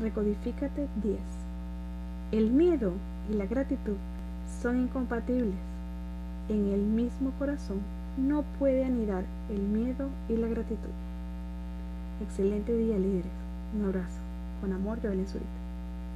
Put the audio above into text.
Recodifícate 10. El miedo y la gratitud son incompatibles. En el mismo corazón no puede anidar el miedo y la gratitud. Excelente día, líderes. Un abrazo. Con amor, de Zurita.